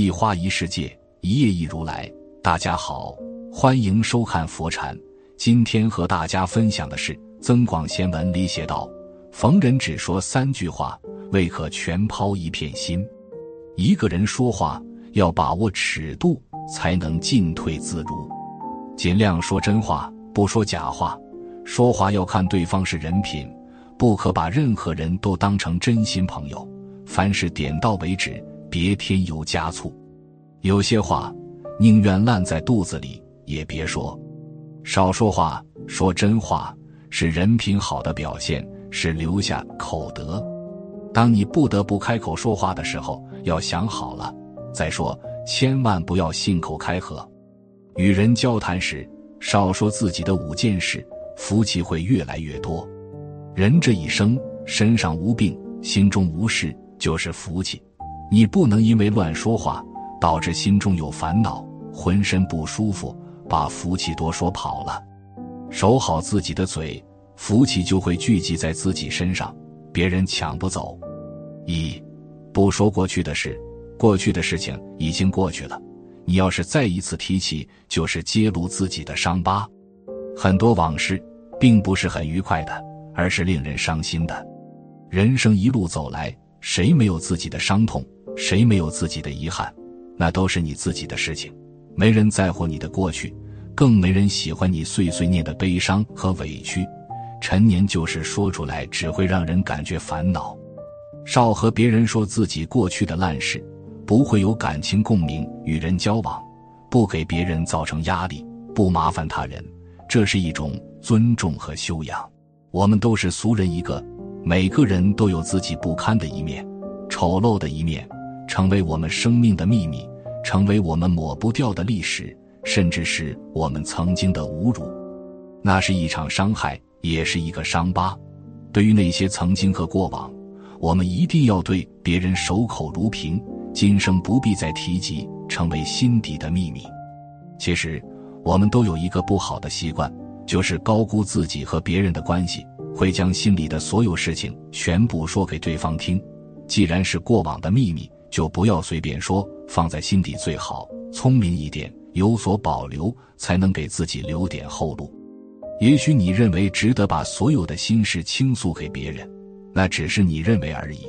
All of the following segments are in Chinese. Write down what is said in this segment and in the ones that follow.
一花一世界，一叶一如来。大家好，欢迎收看佛禅。今天和大家分享的是《增广贤文》里写道：“逢人只说三句话，未可全抛一片心。”一个人说话要把握尺度，才能进退自如。尽量说真话，不说假话。说话要看对方是人品，不可把任何人都当成真心朋友。凡事点到为止，别添油加醋。有些话宁愿烂在肚子里也别说。少说话，说真话是人品好的表现，是留下口德。当你不得不开口说话的时候，要想好了再说，千万不要信口开河。与人交谈时，少说自己的五件事。福气会越来越多。人这一生身上无病，心中无事，就是福气。你不能因为乱说话，导致心中有烦恼，浑身不舒服，把福气多说跑了。守好自己的嘴，福气就会聚集在自己身上，别人抢不走。一，不说过去的事，过去的事情已经过去了。你要是再一次提起，就是揭露自己的伤疤。很多往事。并不是很愉快的，而是令人伤心的。人生一路走来，谁没有自己的伤痛？谁没有自己的遗憾？那都是你自己的事情，没人在乎你的过去，更没人喜欢你碎碎念的悲伤和委屈。陈年旧事说出来，只会让人感觉烦恼。少和别人说自己过去的烂事，不会有感情共鸣。与人交往，不给别人造成压力，不麻烦他人。这是一种尊重和修养。我们都是俗人一个，每个人都有自己不堪的一面、丑陋的一面，成为我们生命的秘密，成为我们抹不掉的历史，甚至是我们曾经的侮辱。那是一场伤害，也是一个伤疤。对于那些曾经和过往，我们一定要对别人守口如瓶，今生不必再提及，成为心底的秘密。其实。我们都有一个不好的习惯，就是高估自己和别人的关系，会将心里的所有事情全部说给对方听。既然是过往的秘密，就不要随便说，放在心底最好。聪明一点，有所保留，才能给自己留点后路。也许你认为值得把所有的心事倾诉给别人，那只是你认为而已，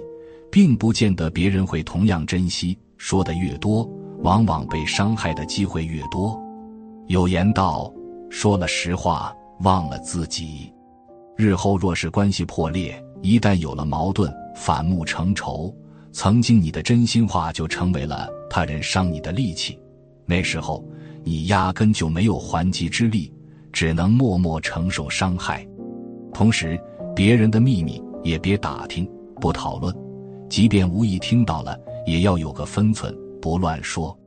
并不见得别人会同样珍惜。说的越多，往往被伤害的机会越多。有言道：“说了实话，忘了自己。日后若是关系破裂，一旦有了矛盾，反目成仇，曾经你的真心话就成为了他人伤你的利器。那时候，你压根就没有还击之力，只能默默承受伤害。同时，别人的秘密也别打听，不讨论。即便无意听到了，也要有个分寸，不乱说。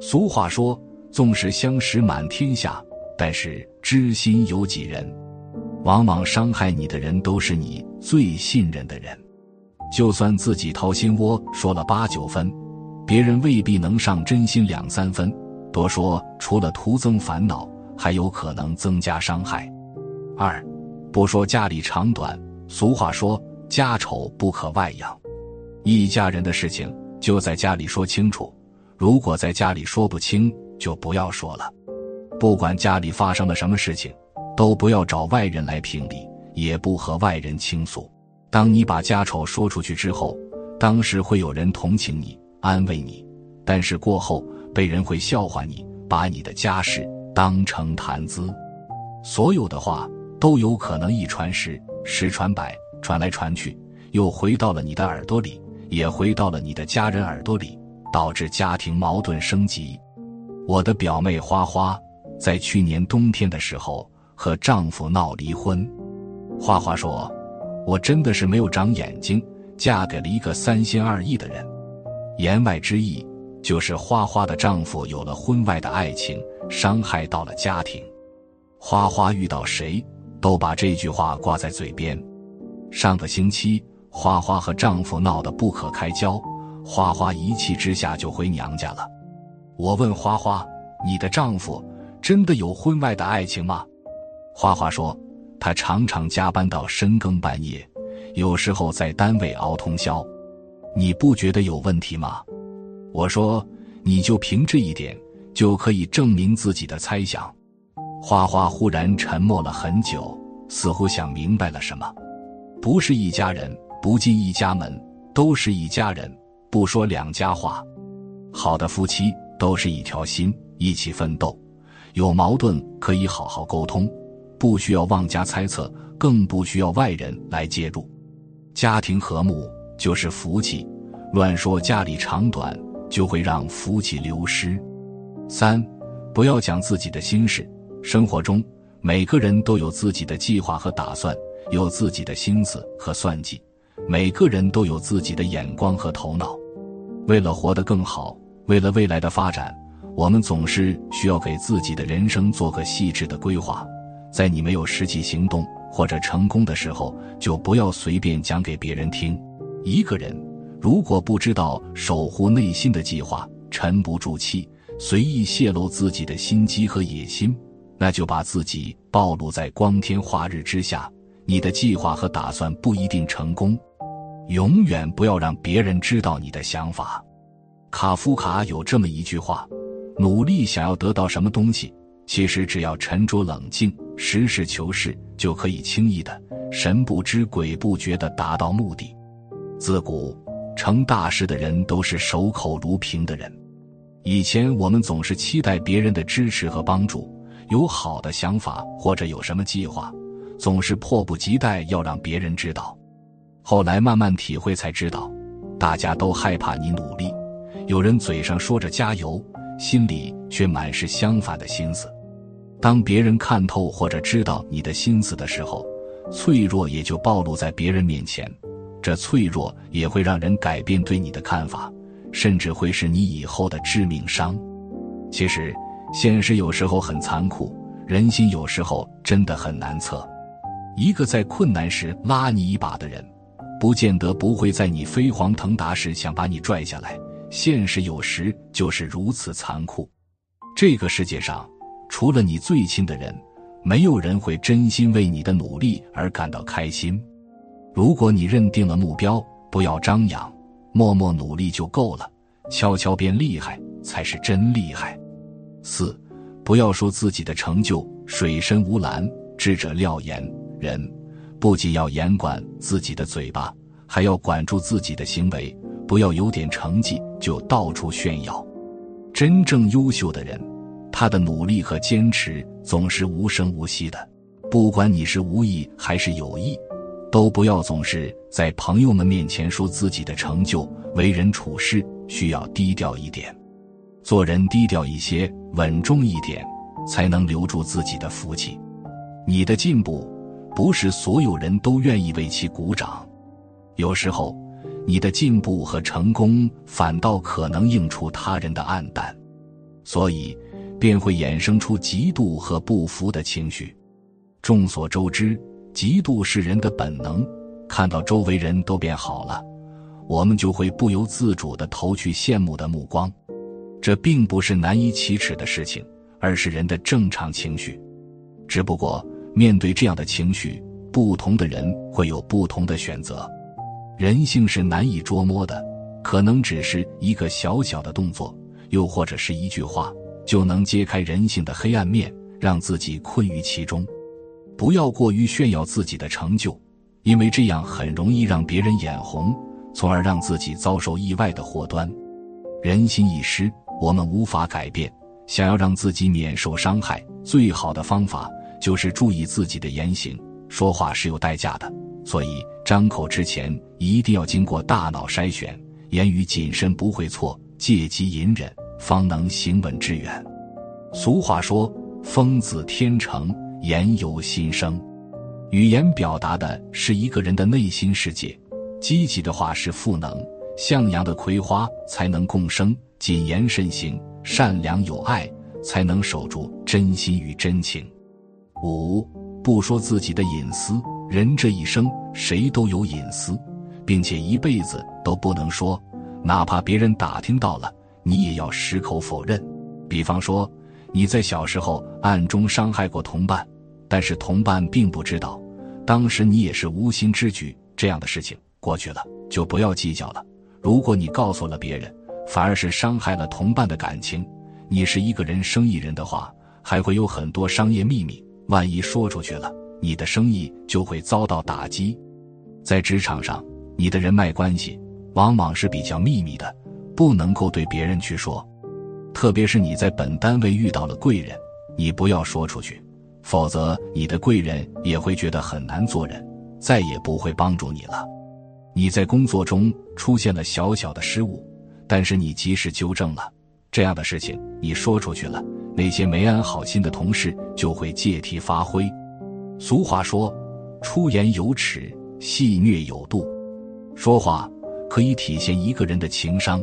俗话说。”纵使相识满天下，但是知心有几人？往往伤害你的人都是你最信任的人。就算自己掏心窝说了八九分，别人未必能上真心两三分。多说除了徒增烦恼，还有可能增加伤害。二，不说家里长短。俗话说家丑不可外扬，一家人的事情就在家里说清楚。如果在家里说不清，就不要说了，不管家里发生了什么事情，都不要找外人来评理，也不和外人倾诉。当你把家丑说出去之后，当时会有人同情你、安慰你，但是过后被人会笑话你，把你的家事当成谈资。所有的话都有可能一传十，十传百，传来传去，又回到了你的耳朵里，也回到了你的家人耳朵里，导致家庭矛盾升级。我的表妹花花，在去年冬天的时候和丈夫闹离婚。花花说：“我真的是没有长眼睛，嫁给了一个三心二意的人。”言外之意就是花花的丈夫有了婚外的爱情，伤害到了家庭。花花遇到谁都把这句话挂在嘴边。上个星期，花花和丈夫闹得不可开交，花花一气之下就回娘家了。我问花花：“你的丈夫真的有婚外的爱情吗？”花花说：“他常常加班到深更半夜，有时候在单位熬通宵。你不觉得有问题吗？”我说：“你就凭这一点就可以证明自己的猜想。花花忽然沉默了很久，似乎想明白了什么。不是一家人，不进一家门，都是一家人，不说两家话。好的夫妻都是一条心，一起奋斗。有矛盾可以好好沟通，不需要妄加猜测，更不需要外人来介入。家庭和睦就是福气，乱说家里长短，就会让福气流失。三，不要讲自己的心事。生活中，每个人都有自己的计划和打算，有自己的心思和算计。每个人都有自己的眼光和头脑。为了活得更好，为了未来的发展。我们总是需要给自己的人生做个细致的规划，在你没有实际行动或者成功的时候，就不要随便讲给别人听。一个人如果不知道守护内心的计划，沉不住气，随意泄露自己的心机和野心，那就把自己暴露在光天化日之下，你的计划和打算不一定成功。永远不要让别人知道你的想法。卡夫卡有这么一句话。努力想要得到什么东西，其实只要沉着冷静、实事求是，就可以轻易的、神不知鬼不觉的达到目的。自古成大事的人都是守口如瓶的人。以前我们总是期待别人的支持和帮助，有好的想法或者有什么计划，总是迫不及待要让别人知道。后来慢慢体会才知道，大家都害怕你努力，有人嘴上说着加油。心里却满是相反的心思。当别人看透或者知道你的心思的时候，脆弱也就暴露在别人面前。这脆弱也会让人改变对你的看法，甚至会是你以后的致命伤。其实，现实有时候很残酷，人心有时候真的很难测。一个在困难时拉你一把的人，不见得不会在你飞黄腾达时想把你拽下来。现实有时就是如此残酷。这个世界上，除了你最亲的人，没有人会真心为你的努力而感到开心。如果你认定了目标，不要张扬，默默努力就够了。悄悄变厉害才是真厉害。四，不要说自己的成就水深无蓝，智者料言。人不仅要严管自己的嘴巴，还要管住自己的行为。不要有点成绩就到处炫耀。真正优秀的人，他的努力和坚持总是无声无息的。不管你是无意还是有意，都不要总是在朋友们面前说自己的成就。为人处事需要低调一点，做人低调一些，稳重一点，才能留住自己的福气。你的进步，不是所有人都愿意为其鼓掌，有时候。你的进步和成功反倒可能映出他人的暗淡，所以便会衍生出嫉妒和不服的情绪。众所周知，嫉妒是人的本能。看到周围人都变好了，我们就会不由自主的投去羡慕的目光。这并不是难以启齿的事情，而是人的正常情绪。只不过面对这样的情绪，不同的人会有不同的选择。人性是难以捉摸的，可能只是一个小小的动作，又或者是一句话，就能揭开人性的黑暗面，让自己困于其中。不要过于炫耀自己的成就，因为这样很容易让别人眼红，从而让自己遭受意外的祸端。人心一失，我们无法改变。想要让自己免受伤害，最好的方法就是注意自己的言行。说话是有代价的。所以，张口之前一定要经过大脑筛选，言语谨慎不会错，借机隐忍，方能行稳致远。俗话说：“风自天成，言由心生。”语言表达的是一个人的内心世界。积极的话是赋能，向阳的葵花才能共生。谨言慎行，善良有爱，才能守住真心与真情。五，不说自己的隐私。人这一生，谁都有隐私，并且一辈子都不能说，哪怕别人打听到了，你也要矢口否认。比方说，你在小时候暗中伤害过同伴，但是同伴并不知道，当时你也是无心之举。这样的事情过去了，就不要计较了。如果你告诉了别人，反而是伤害了同伴的感情。你是一个人生意人的话，还会有很多商业秘密，万一说出去了，你的生意就会遭到打击。在职场上，你的人脉关系往往是比较秘密的，不能够对别人去说。特别是你在本单位遇到了贵人，你不要说出去，否则你的贵人也会觉得很难做人，再也不会帮助你了。你在工作中出现了小小的失误，但是你及时纠正了，这样的事情你说出去了，那些没安好心的同事就会借题发挥。俗话说：“出言有尺，戏谑有度。”说话可以体现一个人的情商，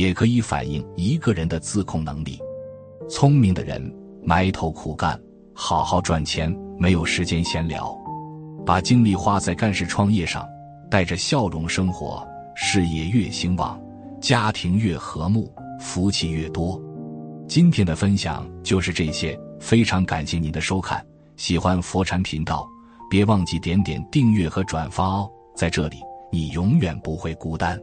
也可以反映一个人的自控能力。聪明的人埋头苦干，好好赚钱，没有时间闲聊，把精力花在干事创业上。带着笑容生活，事业越兴旺，家庭越和睦，福气越多。今天的分享就是这些，非常感谢您的收看。喜欢佛禅频道，别忘记点点订阅和转发哦。在这里，你永远不会孤单。